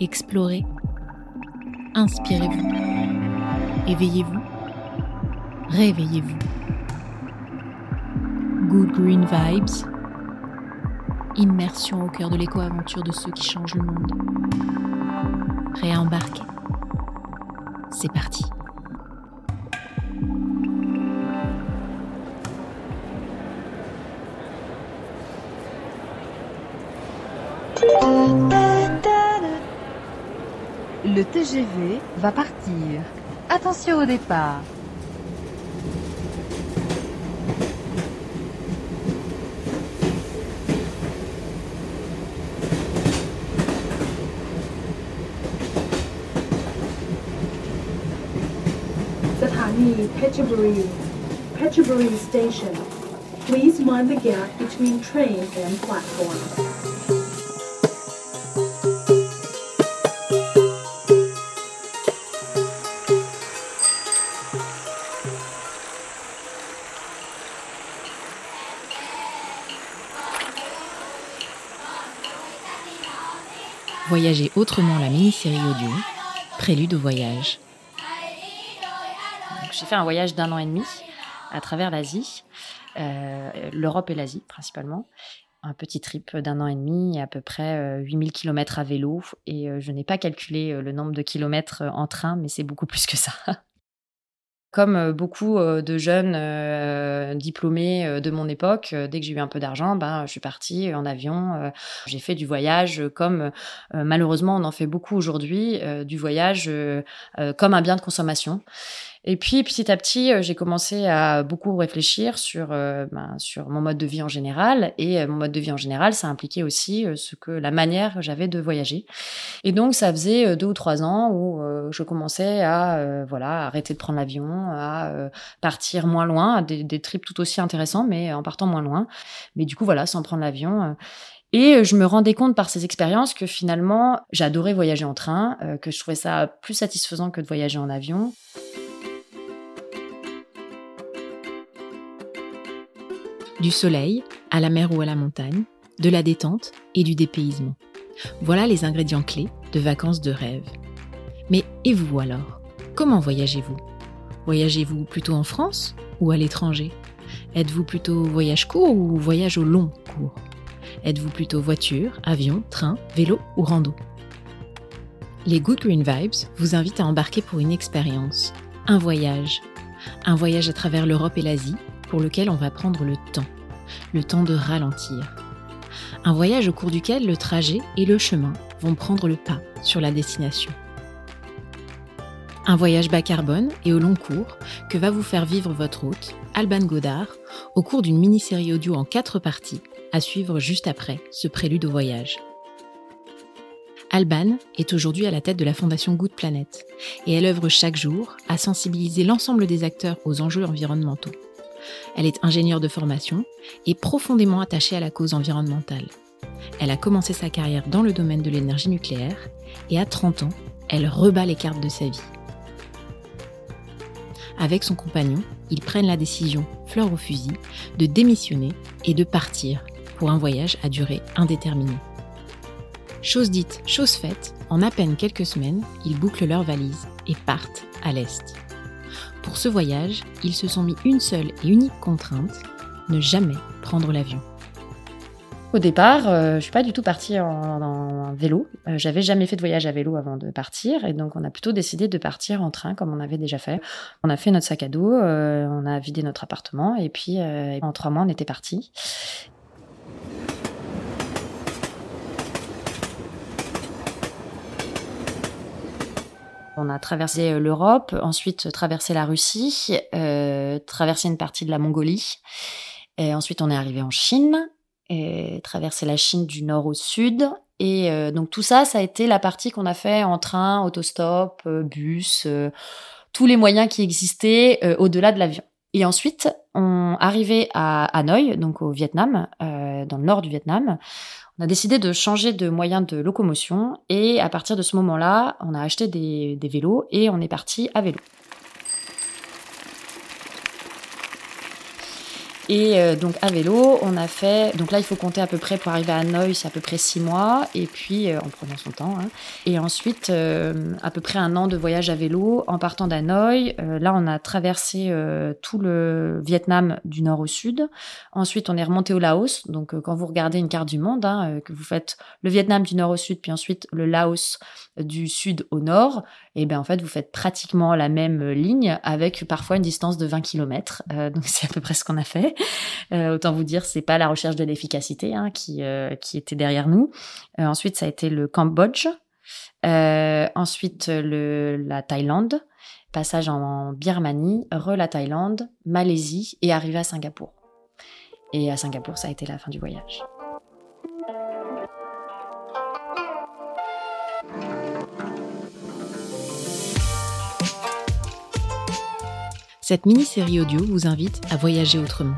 explorez, inspirez-vous, éveillez-vous, réveillez-vous. Good Green Vibes, immersion au cœur de l'éco-aventure de ceux qui changent le monde. Réembarquez. C'est parti. Le TGV va partir. Attention au départ. Petchaburi, Petchaburi Station. Please mind the gap between train and platform. Voyager autrement la mini-série audio, Prélude au voyage. J'ai fait un voyage d'un an et demi à travers l'Asie, euh, l'Europe et l'Asie principalement. Un petit trip d'un an et demi, à peu près euh, 8000 km à vélo. Et euh, je n'ai pas calculé euh, le nombre de kilomètres euh, en train, mais c'est beaucoup plus que ça. Comme euh, beaucoup euh, de jeunes euh, diplômés de mon époque, dès que j'ai eu un peu d'argent, ben, je suis partie en avion. j'ai fait du voyage comme malheureusement on en fait beaucoup aujourd'hui, du voyage comme un bien de consommation. Et puis petit à petit, euh, j'ai commencé à beaucoup réfléchir sur euh, ben, sur mon mode de vie en général et euh, mon mode de vie en général, ça impliquait aussi ce que la manière que j'avais de voyager. Et donc ça faisait deux ou trois ans où je commençais à voilà arrêter de prendre l'avion, à partir moins loin, à des, des trips tout aussi intéressants, mais en partant moins loin. Mais du coup voilà, sans prendre l'avion. et je me rendais compte par ces expériences que finalement, j'adorais voyager en train, que je trouvais ça plus satisfaisant que de voyager en avion. Du soleil, à la mer ou à la montagne, de la détente et du dépaysement. Voilà les ingrédients clés de vacances de rêve. Mais et vous alors? Comment voyagez-vous? Voyagez-vous plutôt en France ou à l'étranger? Êtes-vous plutôt voyage court ou voyage au long cours? Êtes-vous plutôt voiture, avion, train, vélo ou rando? Les Good Green Vibes vous invitent à embarquer pour une expérience, un voyage. Un voyage à travers l'Europe et l'Asie pour lequel on va prendre le temps, le temps de ralentir. Un voyage au cours duquel le trajet et le chemin vont prendre le pas sur la destination. Un voyage bas carbone et au long cours que va vous faire vivre votre hôte, Alban Godard, au cours d'une mini-série audio en quatre parties, à suivre juste après ce prélude au voyage. Alban est aujourd'hui à la tête de la fondation Good Planet et elle œuvre chaque jour à sensibiliser l'ensemble des acteurs aux enjeux environnementaux. Elle est ingénieure de formation et profondément attachée à la cause environnementale. Elle a commencé sa carrière dans le domaine de l'énergie nucléaire et à 30 ans, elle rebat les cartes de sa vie. Avec son compagnon, ils prennent la décision, fleur au fusil, de démissionner et de partir pour un voyage à durée indéterminée. Chose dite, chose faite, en à peine quelques semaines, ils bouclent leurs valises et partent à l'Est. Pour ce voyage, ils se sont mis une seule et unique contrainte, ne jamais prendre l'avion. Au départ, euh, je suis pas du tout partie en, vélo. Euh, J'avais jamais fait de voyage à vélo avant de partir, et donc on a plutôt décidé de partir en train comme on avait déjà fait. On a fait notre sac à dos, euh, on a vidé notre appartement, et puis euh, en trois mois on était parti. On a traversé euh, l'Europe, ensuite traversé la Russie, euh, traversé une partie de la Mongolie, et ensuite on est arrivé en Chine, et traversé la Chine du nord au sud. Et euh, donc tout ça, ça a été la partie qu'on a fait en train, autostop, euh, bus, euh, tous les moyens qui existaient euh, au-delà de l'avion. Et ensuite, on arrivé à Hanoï, donc au Vietnam, euh, dans le nord du Vietnam. On a décidé de changer de moyen de locomotion et à partir de ce moment-là, on a acheté des, vélos et on est parti à vélo. Et euh, donc à vélo, on a fait. Donc là, il faut compter à peu près pour arriver à Hanoï, c'est à peu près six mois. Et puis, euh, en prenant son temps. hein. Et ensuite, euh, à peu près un an de voyage à vélo en partant d'Hanoï. Euh, là, on a traversé euh, tout le Vietnam du nord au sud. Ensuite, on est remonté au Laos. Donc, euh, quand vous regardez une carte du monde, hein, que vous faites le Vietnam du nord au sud, puis ensuite le Laos du sud au nord, et bien en fait, vous faites pratiquement la même ligne avec parfois une distance de 20 km. donc, c'est à peu près ce qu'on a fait. Euh, autant vous dire, c'est pas la recherche de l'efficacité hein, qui, euh, qui était derrière nous. Euh, ensuite, ça a été le Cambodge. Ensuite, le, la Thaïlande. Passage en Birmanie, re la Thaïlande, Malaisie et arrivé à Singapour. Et à Singapour, ça a été la fin du voyage. Cette mini-série audio vous invite à voyager autrement.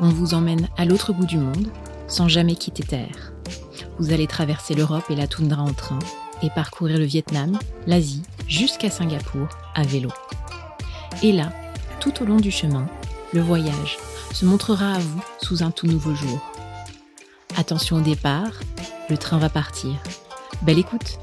On vous emmène à l'autre bout du monde sans jamais quitter Terre. Vous allez traverser l'Europe et la toundra en train et parcourir le Vietnam, l'Asie, jusqu'à Singapour à vélo. Et là, tout au long du chemin, le voyage se montrera à vous sous un tout nouveau jour. Attention au départ, le train va partir. Belle écoute